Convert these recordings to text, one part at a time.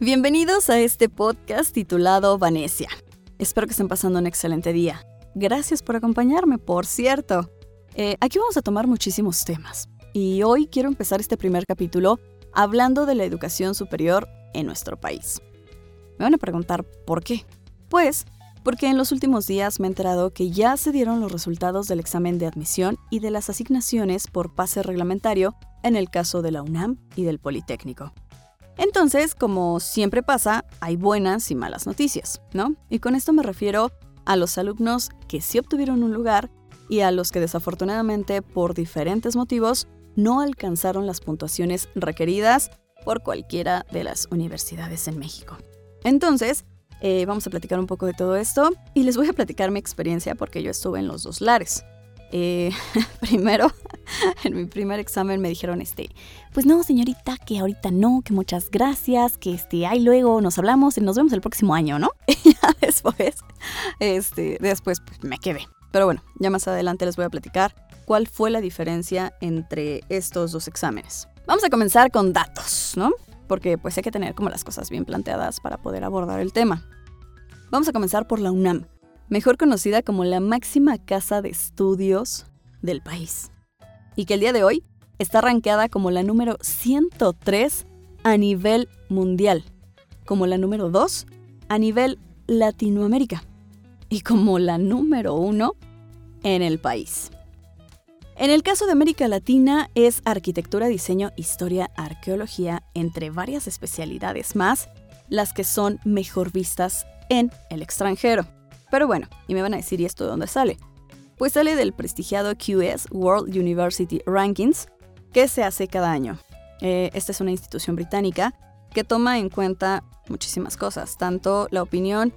Bienvenidos a este podcast titulado Vanesia. Espero que estén pasando un excelente día. Gracias por acompañarme, por cierto. Eh, aquí vamos a tomar muchísimos temas. Y hoy quiero empezar este primer capítulo hablando de la educación superior en nuestro país. Me van a preguntar por qué. Pues porque en los últimos días me he enterado que ya se dieron los resultados del examen de admisión y de las asignaciones por pase reglamentario en el caso de la UNAM y del Politécnico. Entonces, como siempre pasa, hay buenas y malas noticias, ¿no? Y con esto me refiero a los alumnos que sí obtuvieron un lugar y a los que desafortunadamente por diferentes motivos no alcanzaron las puntuaciones requeridas por cualquiera de las universidades en México. Entonces, eh, vamos a platicar un poco de todo esto y les voy a platicar mi experiencia porque yo estuve en los dos lares. Eh, primero, en mi primer examen me dijeron, este, pues no, señorita, que ahorita no, que muchas gracias, que este, ahí luego nos hablamos y nos vemos el próximo año, ¿no? Y ya después, este, después pues, me quedé. Pero bueno, ya más adelante les voy a platicar cuál fue la diferencia entre estos dos exámenes. Vamos a comenzar con datos, ¿no? Porque pues hay que tener como las cosas bien planteadas para poder abordar el tema. Vamos a comenzar por la UNAM mejor conocida como la máxima casa de estudios del país, y que el día de hoy está rankeada como la número 103 a nivel mundial, como la número 2 a nivel Latinoamérica y como la número 1 en el país. En el caso de América Latina es arquitectura, diseño, historia, arqueología, entre varias especialidades más, las que son mejor vistas en el extranjero. Pero bueno, y me van a decir, ¿y esto de dónde sale? Pues sale del prestigiado QS World University Rankings, que se hace cada año. Eh, esta es una institución británica que toma en cuenta muchísimas cosas, tanto la opinión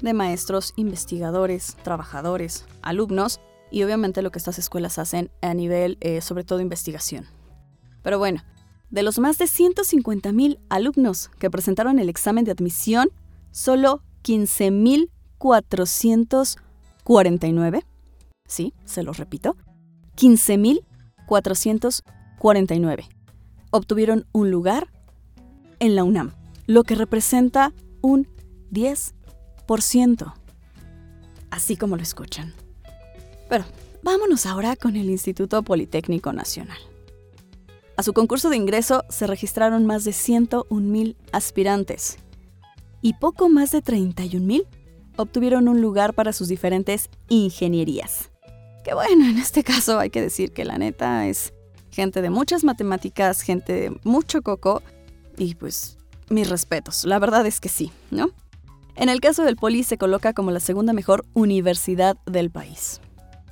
de maestros, investigadores, trabajadores, alumnos y obviamente lo que estas escuelas hacen a nivel eh, sobre todo investigación. Pero bueno, de los más de 150.000 alumnos que presentaron el examen de admisión, solo 15.000 449, sí, se los repito, 15.449 obtuvieron un lugar en la UNAM, lo que representa un 10%, así como lo escuchan. Pero vámonos ahora con el Instituto Politécnico Nacional. A su concurso de ingreso se registraron más de 101.000 aspirantes y poco más de 31.000 obtuvieron un lugar para sus diferentes ingenierías. Que bueno, en este caso hay que decir que la neta es gente de muchas matemáticas, gente de mucho coco y pues mis respetos, la verdad es que sí, ¿no? En el caso del Poli se coloca como la segunda mejor universidad del país.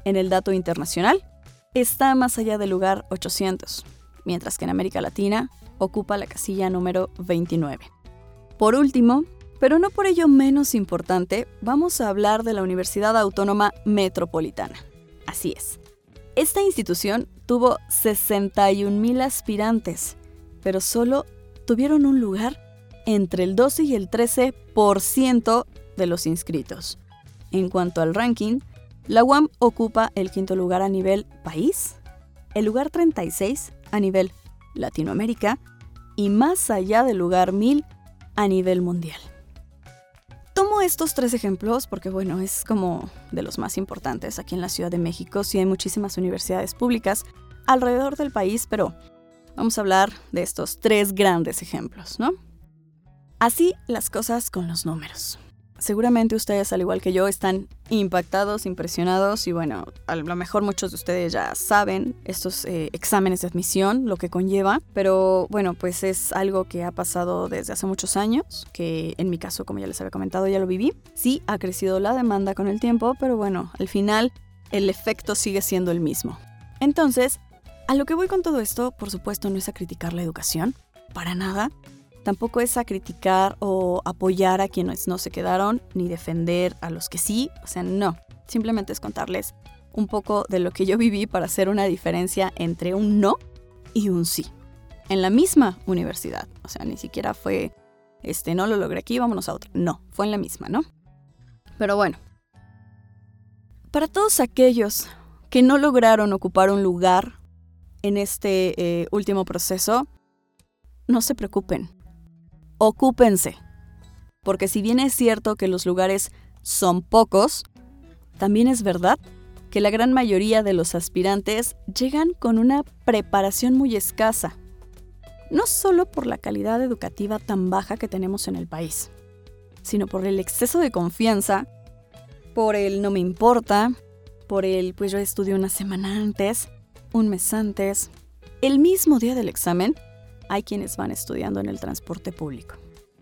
En el dato internacional está más allá del lugar 800, mientras que en América Latina ocupa la casilla número 29. Por último, pero no por ello menos importante, vamos a hablar de la Universidad Autónoma Metropolitana. Así es. Esta institución tuvo 61.000 aspirantes, pero solo tuvieron un lugar entre el 12 y el 13% de los inscritos. En cuanto al ranking, la UAM ocupa el quinto lugar a nivel país, el lugar 36 a nivel Latinoamérica y más allá del lugar 1000 a nivel mundial. Estos tres ejemplos porque, bueno, es como de los más importantes aquí en la Ciudad de México. Sí hay muchísimas universidades públicas alrededor del país, pero vamos a hablar de estos tres grandes ejemplos, ¿no? Así las cosas con los números. Seguramente ustedes, al igual que yo, están impactados, impresionados y bueno, a lo mejor muchos de ustedes ya saben estos eh, exámenes de admisión, lo que conlleva, pero bueno, pues es algo que ha pasado desde hace muchos años, que en mi caso, como ya les había comentado, ya lo viví. Sí, ha crecido la demanda con el tiempo, pero bueno, al final el efecto sigue siendo el mismo. Entonces, a lo que voy con todo esto, por supuesto, no es a criticar la educación, para nada, Tampoco es a criticar o apoyar a quienes no se quedaron, ni defender a los que sí, o sea, no. Simplemente es contarles un poco de lo que yo viví para hacer una diferencia entre un no y un sí. En la misma universidad, o sea, ni siquiera fue, este, no lo logré aquí, vámonos a otra. No, fue en la misma, ¿no? Pero bueno, para todos aquellos que no lograron ocupar un lugar en este eh, último proceso, no se preocupen ocúpense. Porque si bien es cierto que los lugares son pocos, también es verdad que la gran mayoría de los aspirantes llegan con una preparación muy escasa, no solo por la calidad educativa tan baja que tenemos en el país, sino por el exceso de confianza, por el no me importa, por el pues yo estudio una semana antes, un mes antes, el mismo día del examen, hay quienes van estudiando en el transporte público.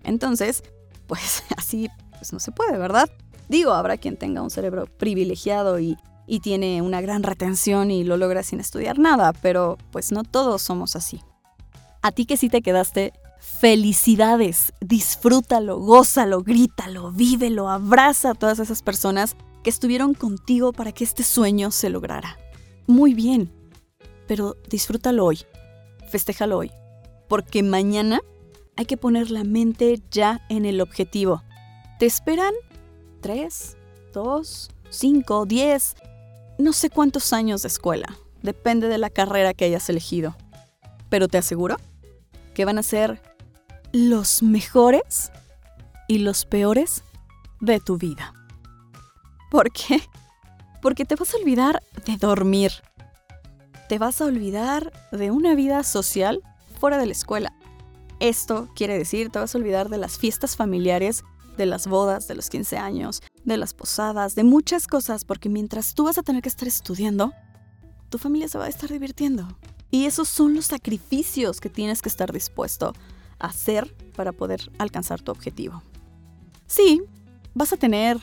Entonces, pues así pues no se puede, ¿verdad? Digo, habrá quien tenga un cerebro privilegiado y, y tiene una gran retención y lo logra sin estudiar nada, pero pues no todos somos así. A ti que sí te quedaste, felicidades, disfrútalo, gózalo, grítalo, vívelo, abraza a todas esas personas que estuvieron contigo para que este sueño se lograra. Muy bien, pero disfrútalo hoy, festéjalo hoy, porque mañana hay que poner la mente ya en el objetivo. Te esperan 3, 2, 5, 10, no sé cuántos años de escuela, depende de la carrera que hayas elegido. Pero te aseguro que van a ser los mejores y los peores de tu vida. ¿Por qué? Porque te vas a olvidar de dormir, te vas a olvidar de una vida social fuera de la escuela. Esto quiere decir, te vas a olvidar de las fiestas familiares, de las bodas, de los 15 años, de las posadas, de muchas cosas, porque mientras tú vas a tener que estar estudiando, tu familia se va a estar divirtiendo. Y esos son los sacrificios que tienes que estar dispuesto a hacer para poder alcanzar tu objetivo. Sí, vas a tener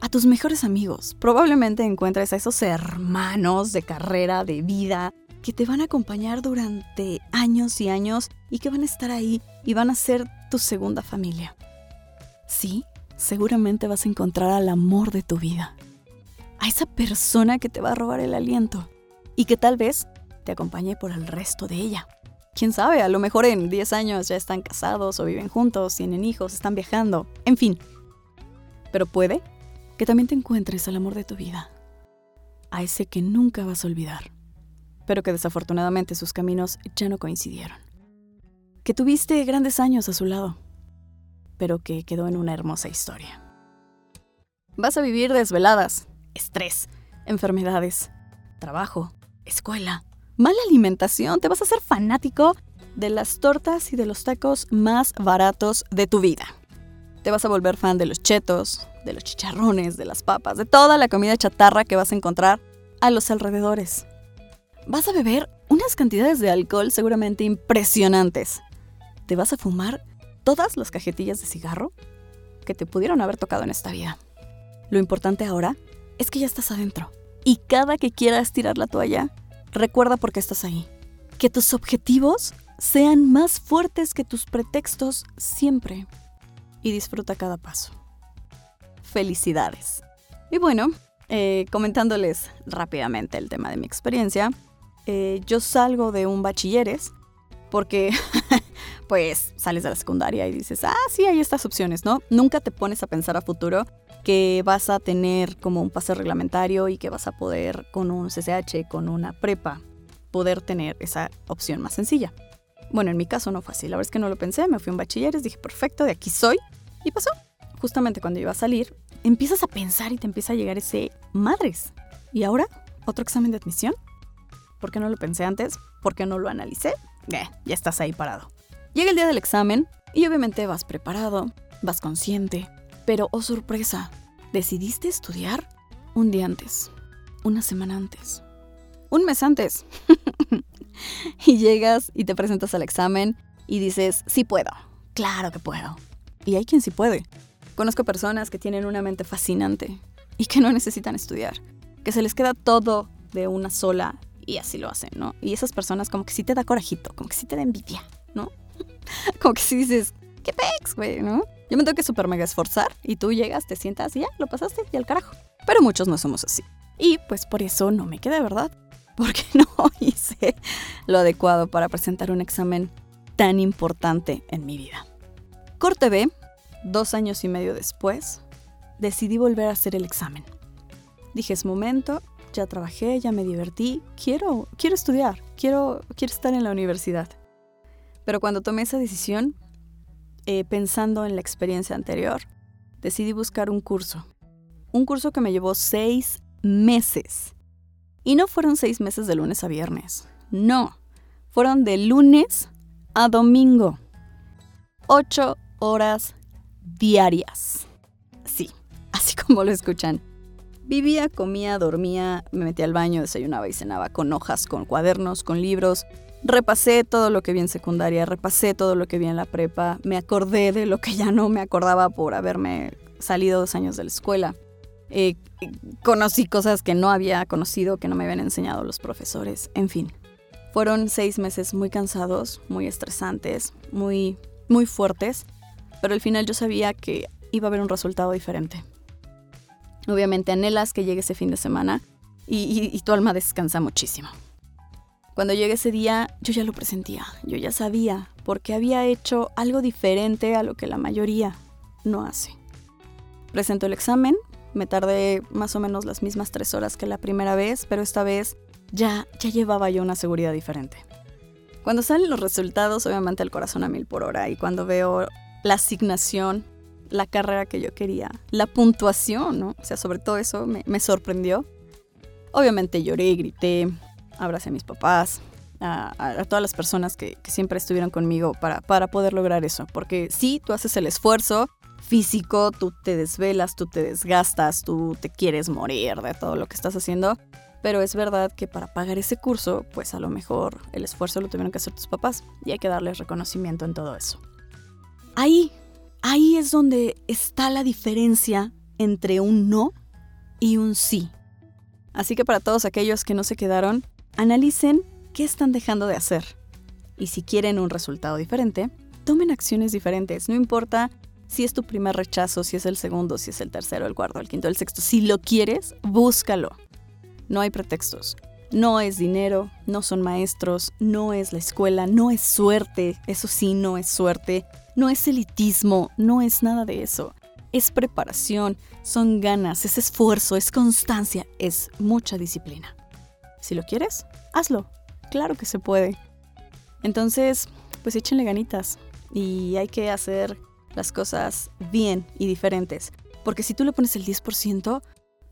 a tus mejores amigos. Probablemente encuentres a esos hermanos de carrera, de vida, que te van a acompañar durante años y años y que van a estar ahí y van a ser tu segunda familia. Sí, seguramente vas a encontrar al amor de tu vida. A esa persona que te va a robar el aliento y que tal vez te acompañe por el resto de ella. Quién sabe, a lo mejor en 10 años ya están casados o viven juntos, tienen hijos, están viajando, en fin. Pero puede que también te encuentres al amor de tu vida, a ese que nunca vas a olvidar, pero que desafortunadamente sus caminos ya no coincidieron. Que tuviste grandes años a su lado, pero que quedó en una hermosa historia. Vas a vivir desveladas, estrés, enfermedades, trabajo, escuela, mala alimentación, te vas a hacer fanático de las tortas y de los tacos más baratos de tu vida. Te vas a volver fan de los chetos, de los chicharrones, de las papas, de toda la comida chatarra que vas a encontrar a los alrededores. Vas a beber unas cantidades de alcohol seguramente impresionantes. Te vas a fumar todas las cajetillas de cigarro que te pudieron haber tocado en esta vida. Lo importante ahora es que ya estás adentro. Y cada que quieras tirar la toalla, recuerda por qué estás ahí. Que tus objetivos sean más fuertes que tus pretextos siempre y disfruta cada paso. Felicidades. Y bueno, eh, comentándoles rápidamente el tema de mi experiencia, eh, yo salgo de un bachilleres porque pues sales de la secundaria y dices, ah, sí, hay estas opciones, ¿no? Nunca te pones a pensar a futuro que vas a tener como un pase reglamentario y que vas a poder con un CCH, con una prepa, poder tener esa opción más sencilla. Bueno, en mi caso no fue así, la verdad es que no lo pensé, me fui a un bachilleres, dije, perfecto, de aquí soy. Y pasó. Justamente cuando iba a salir, empiezas a pensar y te empieza a llegar ese madres. ¿Y ahora? ¿Otro examen de admisión? ¿Por qué no lo pensé antes? ¿Por qué no lo analicé? Eh, ya estás ahí parado. Llega el día del examen y obviamente vas preparado, vas consciente, pero oh sorpresa, decidiste estudiar un día antes, una semana antes, un mes antes. y llegas y te presentas al examen y dices, sí puedo, claro que puedo. Y hay quien sí puede. Conozco personas que tienen una mente fascinante y que no necesitan estudiar, que se les queda todo de una sola y así lo hacen, ¿no? Y esas personas como que sí te da corajito, como que sí te da envidia, ¿no? como que sí dices, qué pex, güey, ¿no? Yo me tengo que super mega esforzar y tú llegas, te sientas y ya, lo pasaste y al carajo. Pero muchos no somos así. Y pues por eso no me quedé, ¿verdad? porque no hice lo adecuado para presentar un examen tan importante en mi vida. Corte B, dos años y medio después, decidí volver a hacer el examen. Dije, es momento, ya trabajé, ya me divertí, quiero, quiero estudiar, quiero, quiero estar en la universidad. Pero cuando tomé esa decisión, eh, pensando en la experiencia anterior, decidí buscar un curso. Un curso que me llevó seis meses. Y no fueron seis meses de lunes a viernes. No, fueron de lunes a domingo. Ocho horas diarias. Sí, así como lo escuchan. Vivía, comía, dormía, me metía al baño, desayunaba y cenaba con hojas, con cuadernos, con libros. Repasé todo lo que vi en secundaria, repasé todo lo que vi en la prepa, me acordé de lo que ya no me acordaba por haberme salido dos años de la escuela. Eh, conocí cosas que no había conocido, que no me habían enseñado los profesores, en fin. Fueron seis meses muy cansados, muy estresantes, muy, muy fuertes, pero al final yo sabía que iba a haber un resultado diferente. Obviamente anhelas que llegue ese fin de semana y, tu alma descansa muchísimo. Cuando llegue ese día, yo ya lo presentía, yo ya sabía, porque había hecho algo diferente a lo que la mayoría no hace. Presento el examen, me tardé más o menos las mismas tres horas que la primera vez, pero esta vez ya, ya llevaba yo una seguridad diferente. Cuando salen los resultados, obviamente el corazón a mil por hora, y cuando veo la asignación, la carrera que yo quería, la puntuación, ¿no? O sea, sobre todo eso me, sorprendió. Obviamente lloré, grité, abracé a mis papás, a, todas las personas que, que, siempre estuvieron conmigo para, para poder lograr eso. Porque sí, tú haces el esfuerzo, físico, tú te desvelas, tú te desgastas, tú te quieres morir de todo lo que estás haciendo. Pero es verdad que para pagar ese curso, pues a lo mejor el esfuerzo lo tuvieron que hacer tus papás y hay que darles reconocimiento en todo eso. Ahí, ahí es donde está la diferencia entre un no y un sí. Así que para todos aquellos que no se quedaron, analicen qué están dejando de hacer. Y si quieren un resultado diferente, tomen acciones diferentes. No importa si es tu primer rechazo, si es el segundo, si es el tercero, el cuarto, el quinto, el sexto. Si lo quieres, búscalo. No hay pretextos. No es dinero, no son maestros, no es la escuela, no es suerte, eso sí, no es suerte, no es elitismo, no es nada de eso. Es preparación, son ganas, es esfuerzo, es constancia, es mucha disciplina. Si lo quieres, hazlo. Claro que se puede. Entonces, pues échenle ganitas y hay que hacer las cosas bien y diferentes. Porque si tú le pones el 10%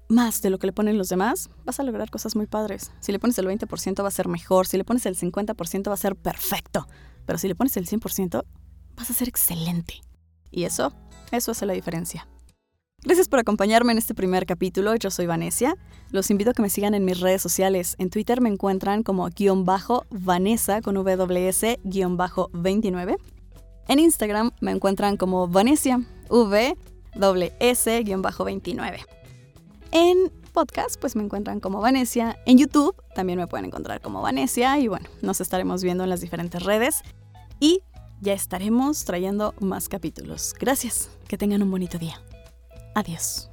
más de lo que le ponen los demás, vas a lograr cosas muy padres. Si le pones el 20% va a ser mejor, si le pones el 50% va a ser perfecto, pero si le pones el 100% vas a ser excelente. Y eso, eso hace la diferencia. Gracias por acompañarme en este primer capítulo. Yo soy Vanessa. Los invito a que me sigan en mis redes sociales. En Twitter me encuentran como guion bajo Vanessa con WS guion bajo 29. En Instagram me encuentran como Vanesia, V, S-29. En podcast, pues me encuentran como Vanesia. En YouTube también me pueden encontrar como Vanesia. Y bueno, nos estaremos viendo en las diferentes redes. Y ya estaremos trayendo más capítulos. Gracias. Que tengan un bonito día. Adiós.